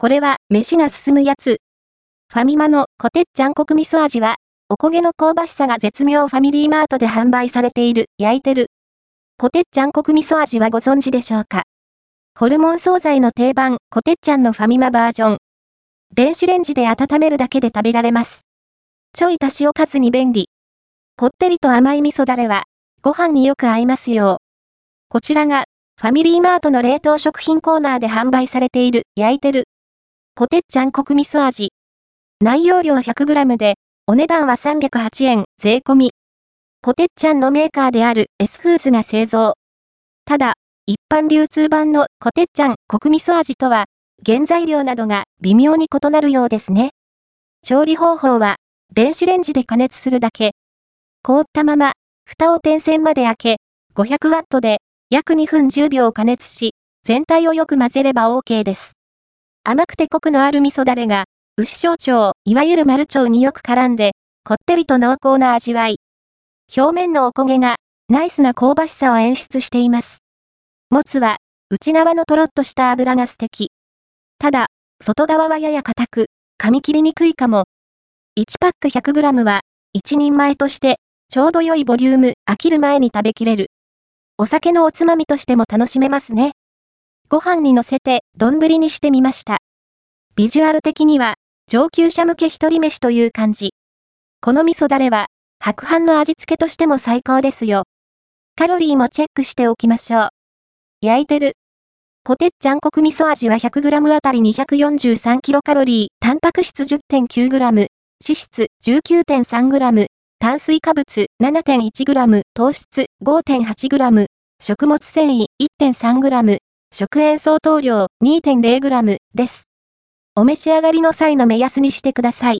これは飯が進むやつ。ファミマのコテッチャンコク味噌味は、おこげの香ばしさが絶妙ファミリーマートで販売されている、焼いてる。コテッチャンコク味噌味はご存知でしょうか？ホルモン惣菜の定番、コテッチャンのファミマバージョン。電子レンジで温めるだけで食べられます。ちょい足しおかずに便利。こってりと甘い味噌だれは、ご飯によく合いますよ。こちらが、ファミリーマートの冷凍食品コーナーで販売されている、焼いてる。コテッチャンコク味噌味。内容量 100g で、お値段は308円、税込み。コテッチャンのメーカーである S フーズが製造。ただ、一般流通版のコテッチャンコク味噌味とは、原材料などが微妙に異なるようですね。調理方法は、電子レンジで加熱するだけ。凍ったまま、蓋を点線まで開け、500ワットで約2分10秒加熱し、全体をよく混ぜれば OK です。甘くてコクのある味噌だれが、牛小腸、いわゆる丸腸によく絡んで、こってりと濃厚な味わい。表面のおこげが、ナイスな香ばしさを演出しています。もつは、内側のとろっとした油が素敵。ただ、外側はやや硬く、噛み切りにくいかも。1パック 100g は、1人前として、ちょうど良いボリューム、飽きる前に食べきれる。お酒のおつまみとしても楽しめますね。ご飯に乗せて、丼にしてみました。ビジュアル的には、上級者向け一人飯という感じ。この味噌だれは、白飯の味付けとしても最高ですよ。カロリーもチェックしておきましょう。焼いてる。ポテッチャンコク味噌味は 100g あたり 243kcal、タンパク質 10.9g、脂質 19.3g、炭水化物 7.1g、糖質 5.8g、食物繊維 1.3g、食塩相当量 2.0g です。お召し上がりの際の目安にしてください。